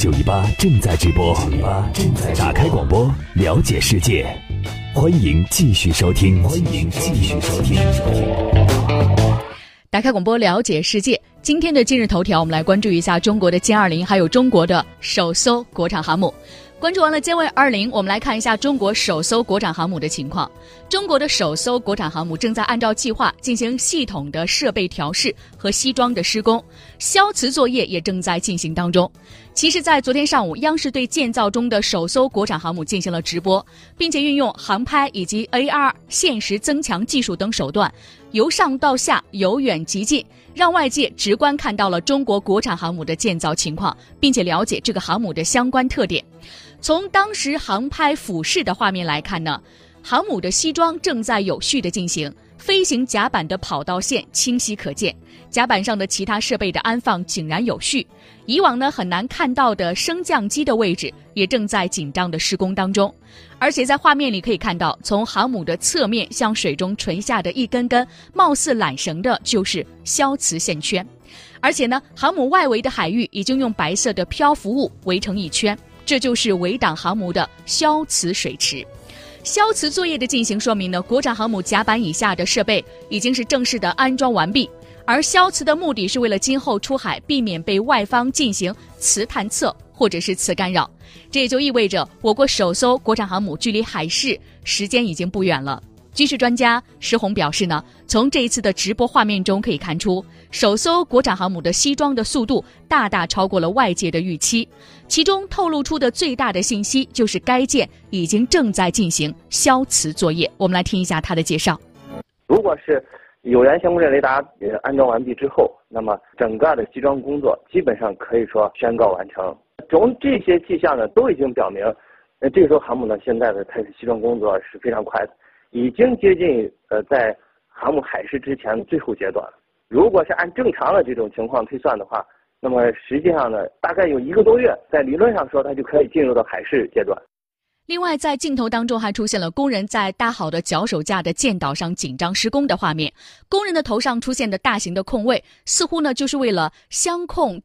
九一八正在直播，正在打开广播，了解世界，欢迎继续收听，欢迎继续收听。打开广播，了解世界。今天的今日头条，我们来关注一下中国的歼二零，还有中国的首艘国产航母。关注完了歼二二零，我们来看一下中国首艘国产航母的情况。中国的首艘国产航母正在按照计划进行系统的设备调试和西装的施工，消磁作业也正在进行当中。其实，在昨天上午，央视对建造中的首艘国产航母进行了直播，并且运用航拍以及 AR 现实增强技术等手段，由上到下，由远及近，让外界直观看到了中国国产航母的建造情况，并且了解这个航母的相关特点。从当时航拍俯视的画面来看呢，航母的西装正在有序的进行，飞行甲板的跑道线清晰可见，甲板上的其他设备的安放井然有序。以往呢很难看到的升降机的位置也正在紧张的施工当中，而且在画面里可以看到，从航母的侧面向水中垂下的一根根貌似缆绳的，就是消磁线圈，而且呢，航母外围的海域已经用白色的漂浮物围成一圈。这就是围挡航母的消磁水池，消磁作业的进行说明呢，国产航母甲板以下的设备已经是正式的安装完毕。而消磁的目的是为了今后出海避免被外方进行磁探测或者是磁干扰，这也就意味着我国首艘国产航母距离海试时间已经不远了。军事专家石红表示呢，从这一次的直播画面中可以看出，首艘国产航母的西装的速度大大超过了外界的预期。其中透露出的最大的信息就是该舰已经正在进行消磁作业。我们来听一下他的介绍。如果是有源相控阵雷达呃安装完毕之后，那么整个的西装工作基本上可以说宣告完成。从这些迹象呢，都已经表明，呃，这艘航母呢现在的它的西装工作是非常快的。已经接近呃，在航母海试之前的最后阶段了。如果是按正常的这种情况推算的话，那么实际上呢，大概有一个多月，在理论上说，它就可以进入到海试阶段。另外，在镜头当中还出现了工人在搭好的脚手架的舰岛上紧张施工的画面。工人的头上出现的大型的空位，似乎呢就是为了相控。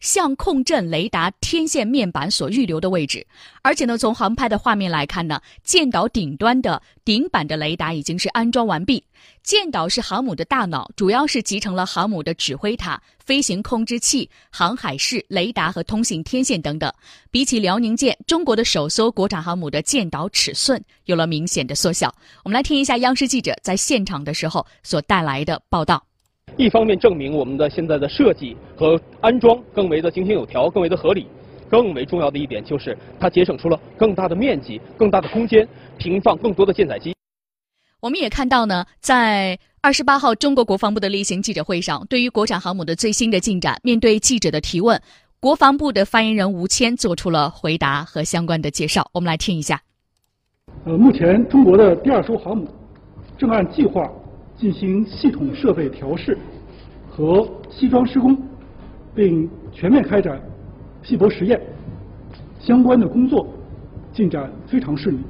相控阵雷达天线面板所预留的位置，而且呢，从航拍的画面来看呢，舰岛顶端的顶板的雷达已经是安装完毕。舰岛是航母的大脑，主要是集成了航母的指挥塔、飞行控制器、航海室、雷达和通信天线等等。比起辽宁舰，中国的首艘国产航母的舰岛尺寸有了明显的缩小。我们来听一下央视记者在现场的时候所带来的报道。一方面证明我们的现在的设计和安装更为的井井有条，更为的合理。更为重要的一点就是，它节省出了更大的面积、更大的空间，停放更多的舰载机。我们也看到呢，在二十八号中国国防部的例行记者会上，对于国产航母的最新的进展，面对记者的提问，国防部的发言人吴谦做出了回答和相关的介绍。我们来听一下。呃，目前中国的第二艘航母正按计划。进行系统设备调试和西装施工，并全面开展细薄实验，相关的工作进展非常顺利。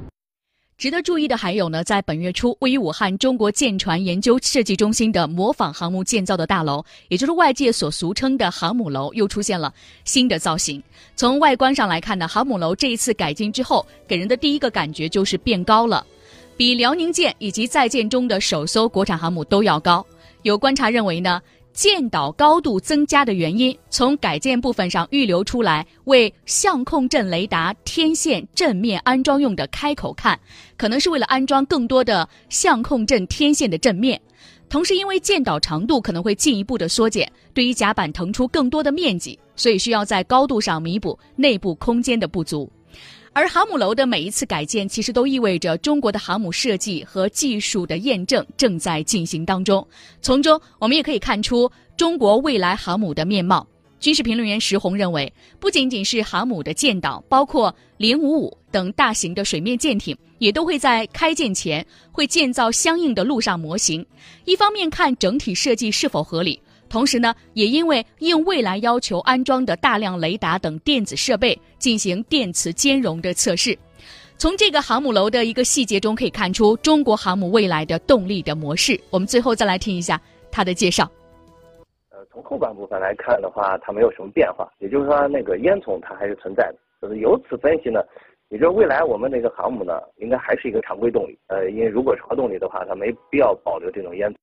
值得注意的还有呢，在本月初，位于武汉中国舰船研究设计中心的模仿航母建造的大楼，也就是外界所俗称的航母楼，又出现了新的造型。从外观上来看呢，航母楼这一次改进之后，给人的第一个感觉就是变高了。比辽宁舰以及在建中的首艘国产航母都要高。有观察认为呢，舰岛高度增加的原因，从改建部分上预留出来为相控阵雷达天线正面安装用的开口看，可能是为了安装更多的相控阵天线的正面。同时，因为舰岛长度可能会进一步的缩减，对于甲板腾出更多的面积，所以需要在高度上弥补内部空间的不足。而航母楼的每一次改建，其实都意味着中国的航母设计和技术的验证正在进行当中。从中，我们也可以看出中国未来航母的面貌。军事评论员石红认为，不仅仅是航母的舰岛，包括零五五等大型的水面舰艇，也都会在开建前会建造相应的陆上模型。一方面看整体设计是否合理。同时呢，也因为应未来要求安装的大量雷达等电子设备进行电磁兼容的测试。从这个航母楼的一个细节中可以看出中国航母未来的动力的模式。我们最后再来听一下他的介绍。呃，从后半部分来看的话，它没有什么变化，也就是说那个烟囱它还是存在的。就是由此分析呢，也就是未来我们那个航母呢，应该还是一个常规动力。呃，因为如果是核动力的话，它没必要保留这种烟囱。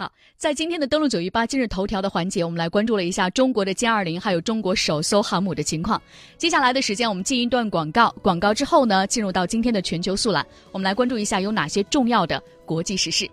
好，在今天的登陆九一八今日头条的环节，我们来关注了一下中国的歼二零，还有中国首艘航母的情况。接下来的时间，我们进一段广告，广告之后呢，进入到今天的全球速览，我们来关注一下有哪些重要的国际时事。